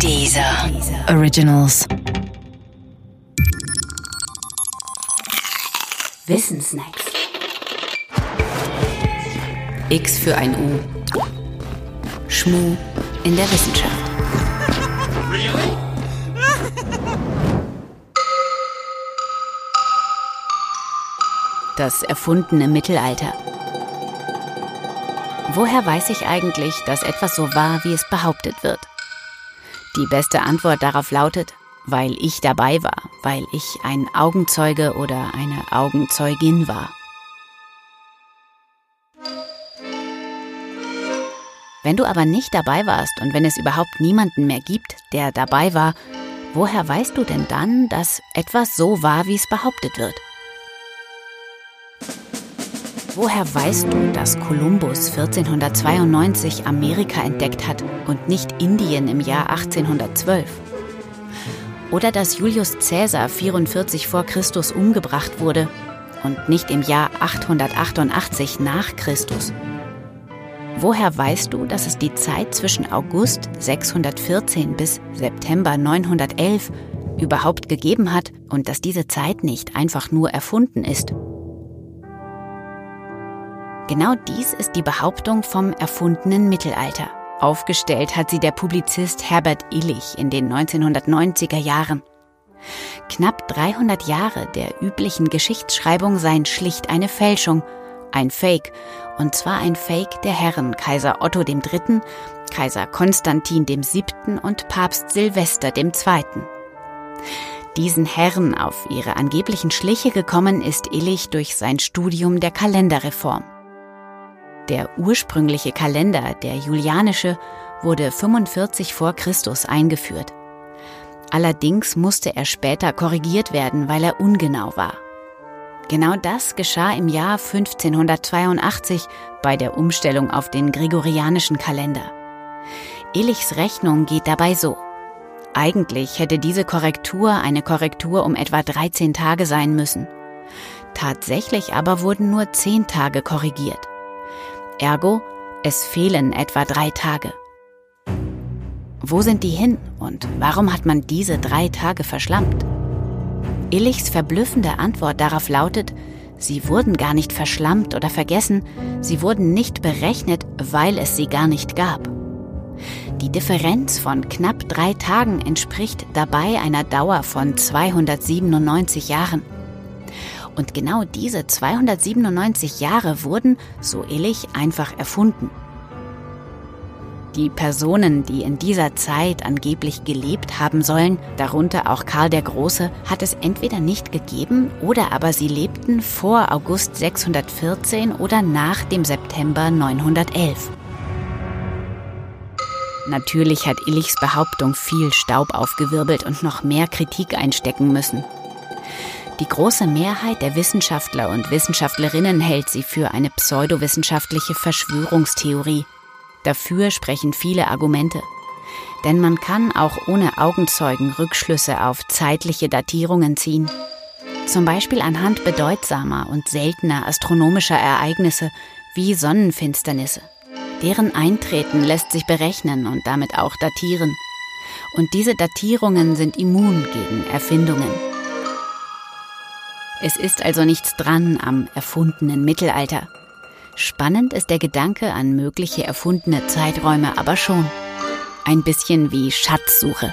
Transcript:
Dieser Originals. Wissensnacks. X für ein U. Schmu in der Wissenschaft. Das erfundene Mittelalter. Woher weiß ich eigentlich, dass etwas so war, wie es behauptet wird? Die beste Antwort darauf lautet, weil ich dabei war, weil ich ein Augenzeuge oder eine Augenzeugin war. Wenn du aber nicht dabei warst und wenn es überhaupt niemanden mehr gibt, der dabei war, woher weißt du denn dann, dass etwas so war, wie es behauptet wird? Woher weißt du, dass Kolumbus 1492 Amerika entdeckt hat und nicht Indien im Jahr 1812? Oder dass Julius Caesar 44 vor Christus umgebracht wurde und nicht im Jahr 888 nach Christus? Woher weißt du, dass es die Zeit zwischen August 614 bis September 911 überhaupt gegeben hat und dass diese Zeit nicht einfach nur erfunden ist? Genau dies ist die Behauptung vom erfundenen Mittelalter. Aufgestellt hat sie der Publizist Herbert Illich in den 1990er Jahren. Knapp 300 Jahre der üblichen Geschichtsschreibung seien schlicht eine Fälschung, ein Fake, und zwar ein Fake der Herren Kaiser Otto III., Kaiser Konstantin VII. und Papst Silvester II. Diesen Herren auf ihre angeblichen Schliche gekommen ist Illich durch sein Studium der Kalenderreform. Der ursprüngliche Kalender, der julianische, wurde 45 vor Christus eingeführt. Allerdings musste er später korrigiert werden, weil er ungenau war. Genau das geschah im Jahr 1582 bei der Umstellung auf den gregorianischen Kalender. Illichs Rechnung geht dabei so. Eigentlich hätte diese Korrektur eine Korrektur um etwa 13 Tage sein müssen. Tatsächlich aber wurden nur 10 Tage korrigiert. Ergo, es fehlen etwa drei Tage. Wo sind die hin und warum hat man diese drei Tage verschlampt? Illichs verblüffende Antwort darauf lautet, sie wurden gar nicht verschlammt oder vergessen, sie wurden nicht berechnet, weil es sie gar nicht gab. Die Differenz von knapp drei Tagen entspricht dabei einer Dauer von 297 Jahren. Und genau diese 297 Jahre wurden, so Illich, einfach erfunden. Die Personen, die in dieser Zeit angeblich gelebt haben sollen, darunter auch Karl der Große, hat es entweder nicht gegeben oder aber sie lebten vor August 614 oder nach dem September 911. Natürlich hat Illichs Behauptung viel Staub aufgewirbelt und noch mehr Kritik einstecken müssen. Die große Mehrheit der Wissenschaftler und Wissenschaftlerinnen hält sie für eine pseudowissenschaftliche Verschwörungstheorie. Dafür sprechen viele Argumente. Denn man kann auch ohne Augenzeugen Rückschlüsse auf zeitliche Datierungen ziehen. Zum Beispiel anhand bedeutsamer und seltener astronomischer Ereignisse wie Sonnenfinsternisse. Deren Eintreten lässt sich berechnen und damit auch datieren. Und diese Datierungen sind immun gegen Erfindungen. Es ist also nichts dran am erfundenen Mittelalter. Spannend ist der Gedanke an mögliche erfundene Zeiträume aber schon. Ein bisschen wie Schatzsuche.